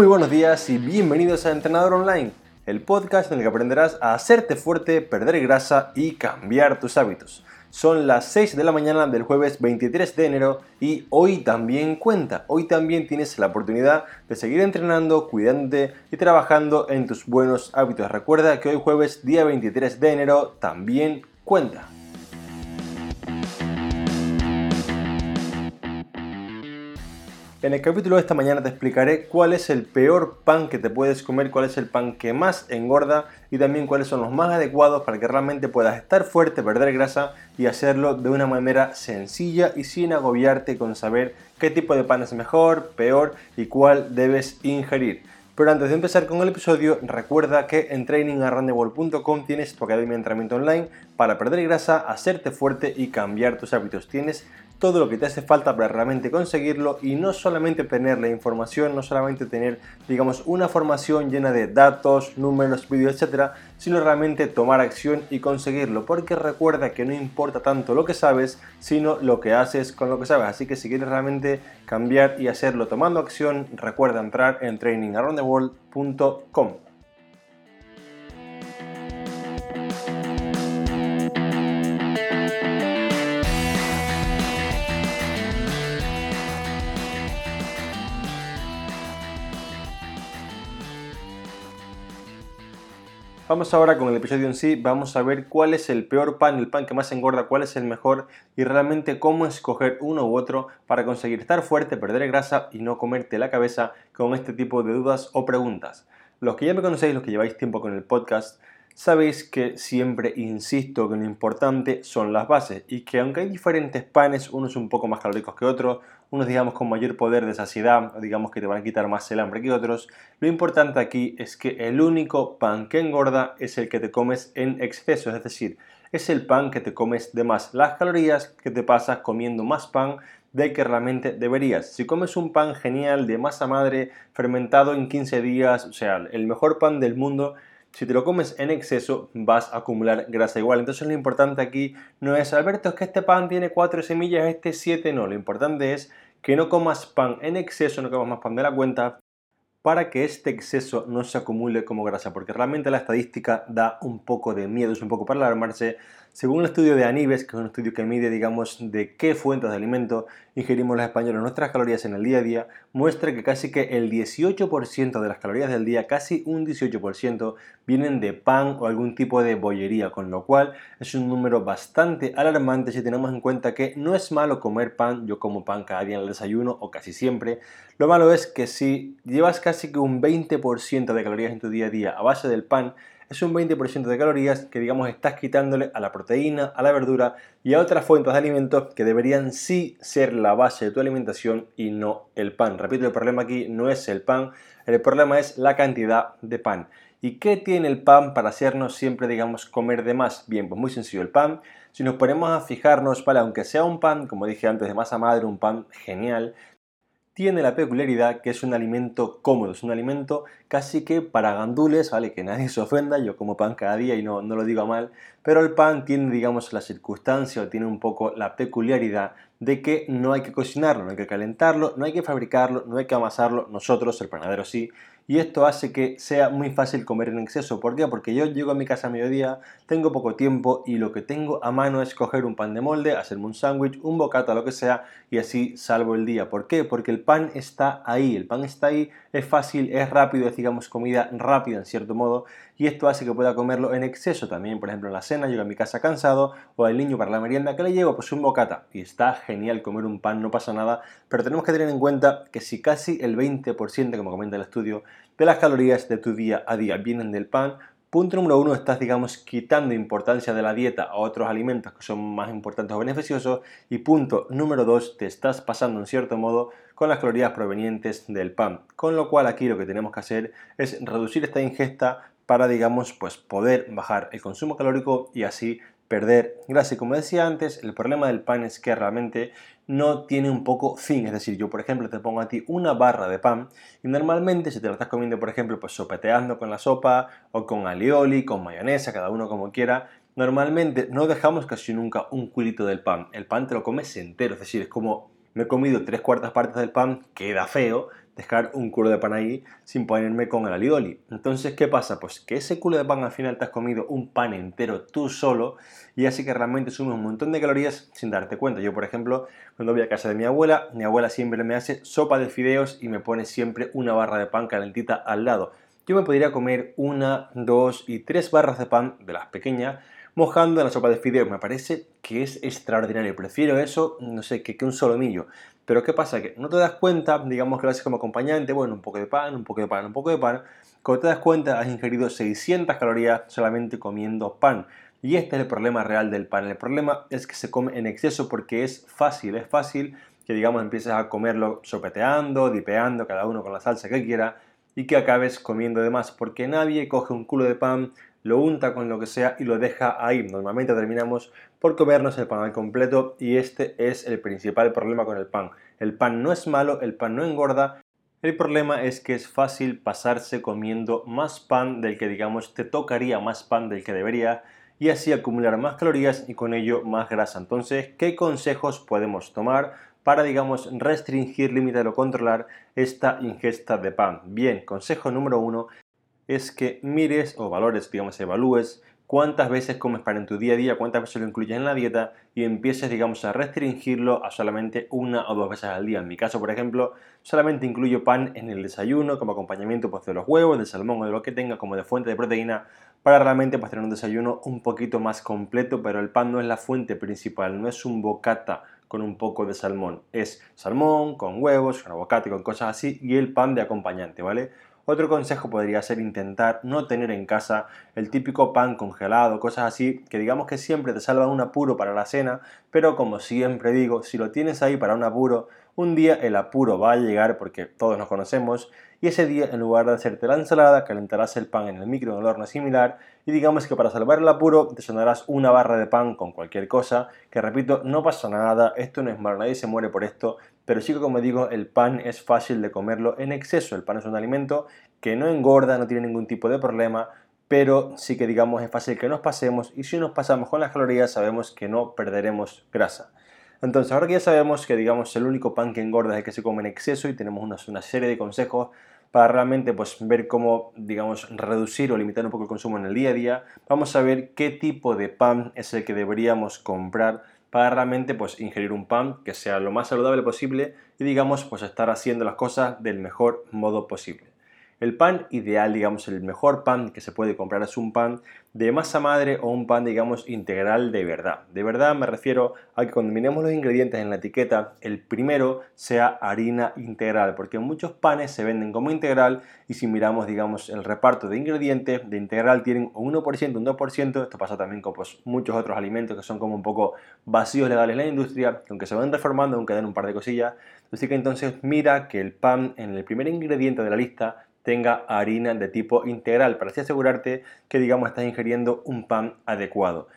Muy buenos días y bienvenidos a Entrenador Online, el podcast en el que aprenderás a hacerte fuerte, perder grasa y cambiar tus hábitos. Son las 6 de la mañana del jueves 23 de enero y hoy también cuenta. Hoy también tienes la oportunidad de seguir entrenando, cuidándote y trabajando en tus buenos hábitos. Recuerda que hoy jueves día 23 de enero también cuenta. En el capítulo de esta mañana te explicaré cuál es el peor pan que te puedes comer, cuál es el pan que más engorda y también cuáles son los más adecuados para que realmente puedas estar fuerte, perder grasa y hacerlo de una manera sencilla y sin agobiarte con saber qué tipo de pan es mejor, peor y cuál debes ingerir. Pero antes de empezar con el episodio, recuerda que en trainingarrandewall.com tienes tu academia de entrenamiento online para perder grasa, hacerte fuerte y cambiar tus hábitos. Tienes todo lo que te hace falta para realmente conseguirlo y no solamente tener la información, no solamente tener, digamos, una formación llena de datos, números, vídeos, etcétera, sino realmente tomar acción y conseguirlo. Porque recuerda que no importa tanto lo que sabes, sino lo que haces con lo que sabes. Así que si quieres realmente cambiar y hacerlo tomando acción, recuerda entrar en trainingaroundtheworld.com. Vamos ahora con el episodio en sí, vamos a ver cuál es el peor pan, el pan que más engorda, cuál es el mejor y realmente cómo escoger uno u otro para conseguir estar fuerte, perder grasa y no comerte la cabeza con este tipo de dudas o preguntas. Los que ya me conocéis, los que lleváis tiempo con el podcast, sabéis que siempre insisto que lo importante son las bases y que aunque hay diferentes panes, unos un poco más calóricos que otros, unos digamos con mayor poder de saciedad, digamos que te van a quitar más el hambre que otros, lo importante aquí es que el único pan que engorda es el que te comes en exceso, es decir, es el pan que te comes de más las calorías que te pasas comiendo más pan de que realmente deberías. Si comes un pan genial de masa madre fermentado en 15 días, o sea, el mejor pan del mundo, si te lo comes en exceso, vas a acumular grasa igual. Entonces lo importante aquí no es, Alberto, es que este pan tiene 4 semillas, este 7 no. Lo importante es que no comas pan en exceso, no comas más pan de la cuenta, para que este exceso no se acumule como grasa, porque realmente la estadística da un poco de miedo, es un poco para alarmarse. Según el estudio de Anibes, que es un estudio que mide, digamos, de qué fuentes de alimento ingerimos los españoles nuestras calorías en el día a día, muestra que casi que el 18% de las calorías del día, casi un 18%, vienen de pan o algún tipo de bollería, con lo cual es un número bastante alarmante si tenemos en cuenta que no es malo comer pan, yo como pan cada día en el desayuno o casi siempre, lo malo es que si llevas casi que un 20% de calorías en tu día a día a base del pan, es un 20% de calorías que digamos estás quitándole a la proteína, a la verdura y a otras fuentes de alimentos que deberían sí ser la base de tu alimentación y no el pan. Repito, el problema aquí no es el pan, el problema es la cantidad de pan. ¿Y qué tiene el pan para hacernos siempre, digamos, comer de más? Bien, pues muy sencillo, el pan, si nos ponemos a fijarnos, ¿vale? Aunque sea un pan, como dije antes, de masa madre, un pan genial, tiene la peculiaridad que es un alimento cómodo, es un alimento casi que para gandules, ¿vale? Que nadie se ofenda, yo como pan cada día y no, no lo digo mal, pero el pan tiene, digamos, la circunstancia o tiene un poco la peculiaridad de que no hay que cocinarlo, no hay que calentarlo, no hay que fabricarlo, no hay que amasarlo, nosotros, el panadero sí, y esto hace que sea muy fácil comer en exceso. ¿Por qué? Porque yo llego a mi casa a mediodía, tengo poco tiempo y lo que tengo a mano es coger un pan de molde, hacerme un sándwich, un bocata, lo que sea, y así salvo el día. ¿Por qué? Porque el pan está ahí, el pan está ahí, es fácil, es rápido, es comida rápida en cierto modo, y esto hace que pueda comerlo en exceso también. Por ejemplo, en la cena llego a mi casa cansado, o al niño para la merienda que le llevo, pues un bocata, y está genial comer un pan, no pasa nada, pero tenemos que tener en cuenta que si casi el 20%, como comenta el estudio, de las calorías de tu día a día vienen del pan, punto número uno, estás, digamos, quitando importancia de la dieta a otros alimentos que son más importantes o beneficiosos. Y punto número dos, te estás pasando en cierto modo con las calorías provenientes del pan. Con lo cual aquí lo que tenemos que hacer es reducir esta ingesta para, digamos, pues poder bajar el consumo calórico y así perder grasa. Y como decía antes, el problema del pan es que realmente no tiene un poco fin. Es decir, yo por ejemplo te pongo a ti una barra de pan y normalmente si te la estás comiendo, por ejemplo, pues sopeteando con la sopa o con alioli, con mayonesa, cada uno como quiera, normalmente no dejamos casi nunca un culito del pan. El pan te lo comes entero, es decir, es como me he comido tres cuartas partes del pan, queda feo, dejar un culo de pan ahí sin ponerme con el alioli. Entonces, ¿qué pasa? Pues que ese culo de pan al final te has comido un pan entero tú solo y así que realmente sume un montón de calorías sin darte cuenta. Yo, por ejemplo, cuando voy a casa de mi abuela, mi abuela siempre me hace sopa de fideos y me pone siempre una barra de pan calentita al lado. Yo me podría comer una, dos y tres barras de pan de las pequeñas mojando en la sopa de fideos. Me parece que es extraordinario. Prefiero eso, no sé, que, que un solomillo. Pero ¿qué pasa? Que no te das cuenta, digamos que lo haces como acompañante, bueno, un poco de pan, un poco de pan, un poco de pan. Cuando te das cuenta, has ingerido 600 calorías solamente comiendo pan. Y este es el problema real del pan. El problema es que se come en exceso porque es fácil, es fácil que digamos empieces a comerlo sopeteando, dipeando, cada uno con la salsa que quiera y que acabes comiendo de más porque nadie coge un culo de pan, lo unta con lo que sea y lo deja ahí. Normalmente terminamos por comernos el pan al completo y este es el principal problema con el pan. El pan no es malo, el pan no engorda. El problema es que es fácil pasarse comiendo más pan del que digamos te tocaría más pan del que debería y así acumular más calorías y con ello más grasa. Entonces, ¿qué consejos podemos tomar para, digamos, restringir, limitar o controlar esta ingesta de pan? Bien, consejo número uno, es que mires o valores, digamos, evalúes cuántas veces comes pan en tu día a día, cuántas veces lo incluyes en la dieta y empieces, digamos, a restringirlo a solamente una o dos veces al día. En mi caso, por ejemplo, solamente incluyo pan en el desayuno como acompañamiento pues, de los huevos, del salmón o de lo que tenga como de fuente de proteína para realmente pues, tener un desayuno un poquito más completo, pero el pan no es la fuente principal, no es un bocata con un poco de salmón, es salmón con huevos, con aguacate, con cosas así y el pan de acompañante, ¿vale? Otro consejo podría ser intentar no tener en casa el típico pan congelado, cosas así, que digamos que siempre te salva un apuro para la cena, pero como siempre digo, si lo tienes ahí para un apuro, un día el apuro va a llegar porque todos nos conocemos y ese día en lugar de hacerte la ensalada calentarás el pan en el micro en el horno similar y digamos que para salvar el apuro te sonarás una barra de pan con cualquier cosa que repito no pasa nada esto no es malo nadie se muere por esto pero sí que como digo el pan es fácil de comerlo en exceso el pan es un alimento que no engorda no tiene ningún tipo de problema pero sí que digamos es fácil que nos pasemos y si nos pasamos con las calorías sabemos que no perderemos grasa. Entonces, ahora que ya sabemos que digamos el único pan que engorda es el que se come en exceso y tenemos una, una serie de consejos para realmente pues, ver cómo digamos, reducir o limitar un poco el consumo en el día a día, vamos a ver qué tipo de pan es el que deberíamos comprar para realmente pues, ingerir un pan que sea lo más saludable posible y digamos pues estar haciendo las cosas del mejor modo posible. El pan ideal, digamos, el mejor pan que se puede comprar es un pan de masa madre o un pan, digamos, integral de verdad. De verdad me refiero a que cuando miremos los ingredientes en la etiqueta, el primero sea harina integral, porque muchos panes se venden como integral y si miramos, digamos, el reparto de ingredientes de integral tienen un 1%, un 2%, esto pasa también con pues, muchos otros alimentos que son como un poco vacíos legales en la industria, que aunque se van reformando, aunque den un par de cosillas, así que entonces mira que el pan en el primer ingrediente de la lista tenga harina de tipo integral para así asegurarte que digamos estás ingiriendo un pan adecuado.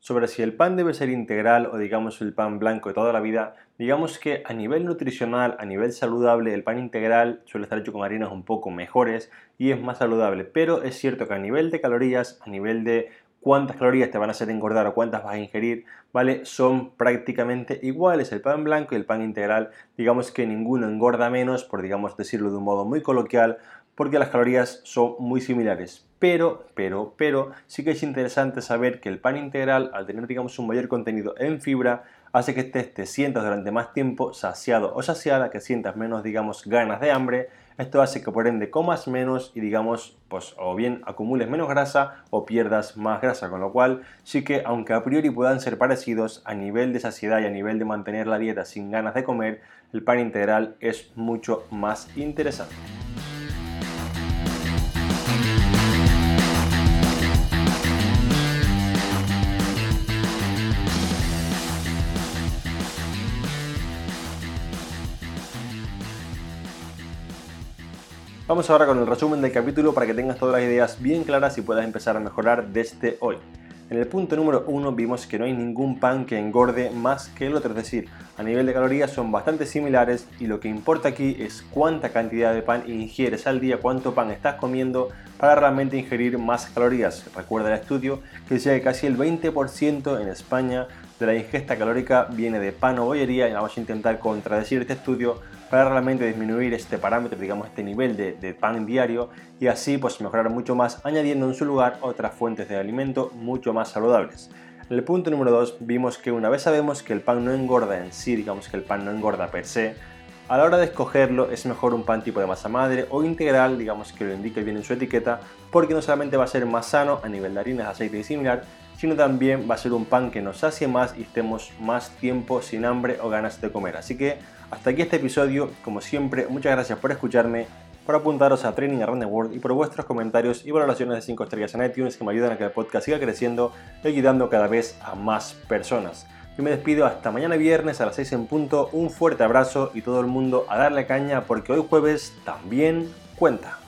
Sobre si el pan debe ser integral o digamos el pan blanco de toda la vida, digamos que a nivel nutricional, a nivel saludable, el pan integral suele estar hecho con harinas un poco mejores y es más saludable, pero es cierto que a nivel de calorías, a nivel de cuántas calorías te van a hacer engordar o cuántas vas a ingerir, ¿vale? Son prácticamente iguales el pan blanco y el pan integral. Digamos que ninguno engorda menos, por digamos decirlo de un modo muy coloquial, porque las calorías son muy similares. Pero, pero, pero, sí que es interesante saber que el pan integral, al tener, digamos, un mayor contenido en fibra, hace que estés, te sientas durante más tiempo saciado o saciada, que sientas menos, digamos, ganas de hambre. Esto hace que por ende comas menos y digamos, pues o bien acumules menos grasa o pierdas más grasa, con lo cual sí que aunque a priori puedan ser parecidos a nivel de saciedad y a nivel de mantener la dieta sin ganas de comer, el pan integral es mucho más interesante. Vamos ahora con el resumen del capítulo para que tengas todas las ideas bien claras y puedas empezar a mejorar desde hoy. En el punto número 1 vimos que no hay ningún pan que engorde más que el otro, es decir, a nivel de calorías son bastante similares y lo que importa aquí es cuánta cantidad de pan ingieres al día, cuánto pan estás comiendo para realmente ingerir más calorías. Recuerda el estudio que decía que casi el 20% en España de la ingesta calórica viene de pan o bollería y vamos a intentar contradecir este estudio para realmente disminuir este parámetro, digamos este nivel de, pan diario y así pues mejorar mucho más añadiendo en su lugar otras fuentes de alimento mucho más saludables. El punto número 2 vimos que una vez sabemos que el pan no engorda en sí, digamos que el pan no engorda per se, a la hora de escogerlo es mejor un pan tipo de masa madre o integral, digamos que lo indique bien en su etiqueta, porque no solamente va a ser más sano a nivel de harinas, aceite y similar, sino también va a ser un pan que nos sacie más y estemos más tiempo sin hambre o ganas de comer. Así que hasta aquí este episodio, como siempre, muchas gracias por escucharme, por apuntaros a Training Around the World y por vuestros comentarios y valoraciones de 5 estrellas en iTunes que me ayudan a que el podcast siga creciendo y ayudando cada vez a más personas. Yo me despido hasta mañana viernes a las 6 en punto. Un fuerte abrazo y todo el mundo a darle caña porque hoy jueves también cuenta.